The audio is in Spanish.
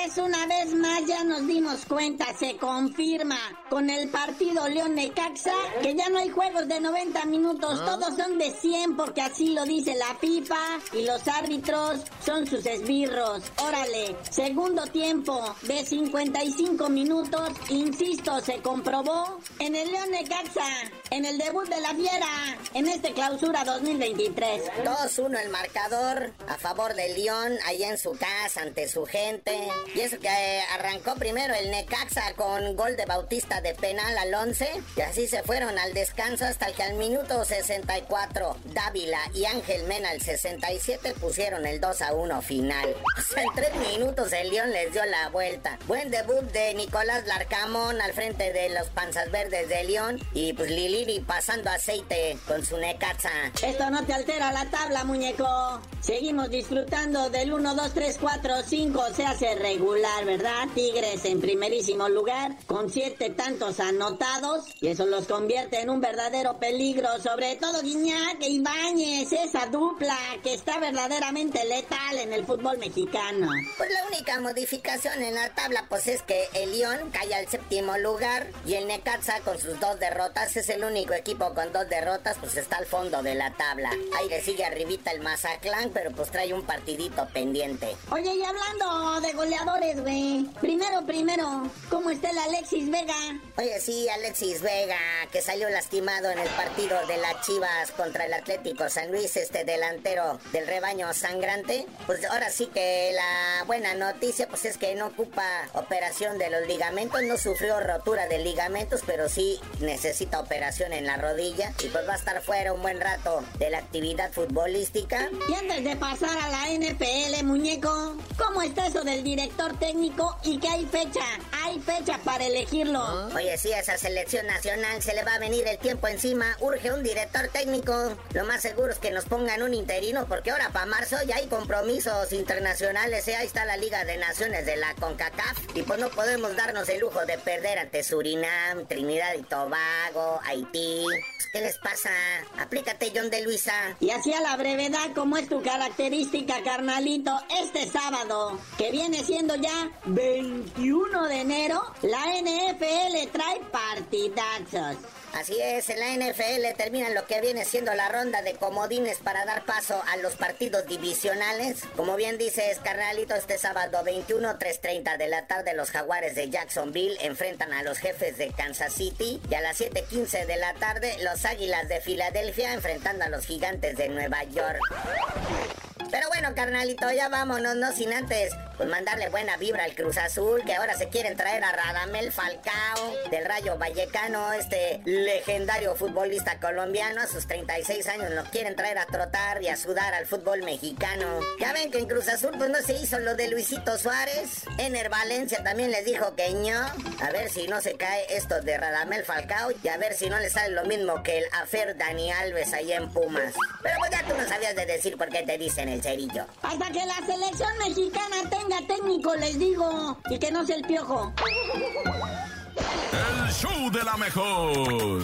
Carnales, una vez más ya nos dimos cuenta, se confirma con el partido León Necaxa que ya no hay juegos de 90 minutos, todos son de 100 porque así lo dice la FIFA y los árbitros son sus esbirros. Órale, segundo tiempo de 55 minutos, insisto, se comprobó en el León Necaxa, en el debut de la Fiera, en este clausura 2023. 2-1 el marcador a favor del León, allá en su casa, ante su gente. Y eso que eh, arrancó primero el Necaxa con gol de Bautista de penal al 11. Y así se fueron al descanso hasta que al minuto 64 Dávila y Ángel Mena al 67 pusieron el 2 a 1 final. En tres minutos el León les dio la vuelta. Buen debut de Nicolás Larcamón al frente de los panzas verdes de León. Y pues Liliri pasando aceite con su Necaxa. Esto no te altera la tabla, muñeco. Seguimos disfrutando del 1, 2, 3, 4, 5. Se hace regular, ¿verdad? Tigres en primerísimo lugar, con siete tantos anotados. Y eso los convierte en un verdadero peligro. Sobre todo Guiñac e Ibáñez, esa dupla que está verdaderamente letal en el fútbol mexicano. Pues la única modificación en la tabla pues es que el León cae al séptimo lugar y el Necaxa con sus dos derrotas es el único equipo con dos derrotas pues está al fondo de la tabla. Ahí le sigue arribita el Mazatlán pero pues trae un partidito pendiente. Oye, y hablando goleadores, güey. Primero, primero, ¿cómo está el Alexis Vega? Oye sí, Alexis Vega que salió lastimado en el partido de las Chivas contra el Atlético San Luis, este delantero del rebaño sangrante. Pues ahora sí que la buena noticia pues es que no ocupa operación de los ligamentos, no sufrió rotura de ligamentos, pero sí necesita operación en la rodilla y pues va a estar fuera un buen rato de la actividad futbolística. Y antes de pasar a la NPL, muñeco, ¿cómo está eso del director técnico y que hay fecha? Hay fecha para elegirlo. Oye, sí, a esa selección nacional se le va a venir el tiempo encima. Urge un director técnico. Lo más seguro es que nos pongan un interino, porque ahora para marzo ya hay compromisos internacionales. ¿eh? Ahí está la Liga de Naciones de la CONCACAF. Y pues no podemos darnos el lujo de perder ante Surinam, Trinidad y Tobago, Haití. ¿Qué les pasa? Aplícate, John de Luisa. Y así a la brevedad, como es tu característica, carnalito, este sábado, que viene siendo ya 21 de enero, la NFL trae partidazos. Así es, en la NFL terminan lo que viene siendo la ronda de comodines para dar paso a los partidos divisionales. Como bien dices, carnalito, este sábado 21, 3.30 de la tarde los jaguares de Jacksonville enfrentan a los jefes de Kansas City y a las 7.15 de la tarde los águilas de Filadelfia enfrentando a los gigantes de Nueva York. Pero bueno, carnalito, ya vámonos, no sin antes pues mandarle buena vibra al Cruz Azul, que ahora se quieren traer a Radamel Falcao del Rayo Vallecano, este legendario futbolista colombiano, a sus 36 años lo quieren traer a trotar y a sudar al fútbol mexicano. Ya ven que en Cruz Azul pues no se hizo lo de Luisito Suárez. Ener Valencia también les dijo que no. A ver si no se cae esto de Radamel Falcao y a ver si no le sale lo mismo que el afer Dani Alves ahí en Pumas. Pero pues ya tú no sabías de decir por qué te dicen el cerillo. Hasta que la selección mexicana tenga técnico, les digo, y que no sea el piojo. el show de la mejor.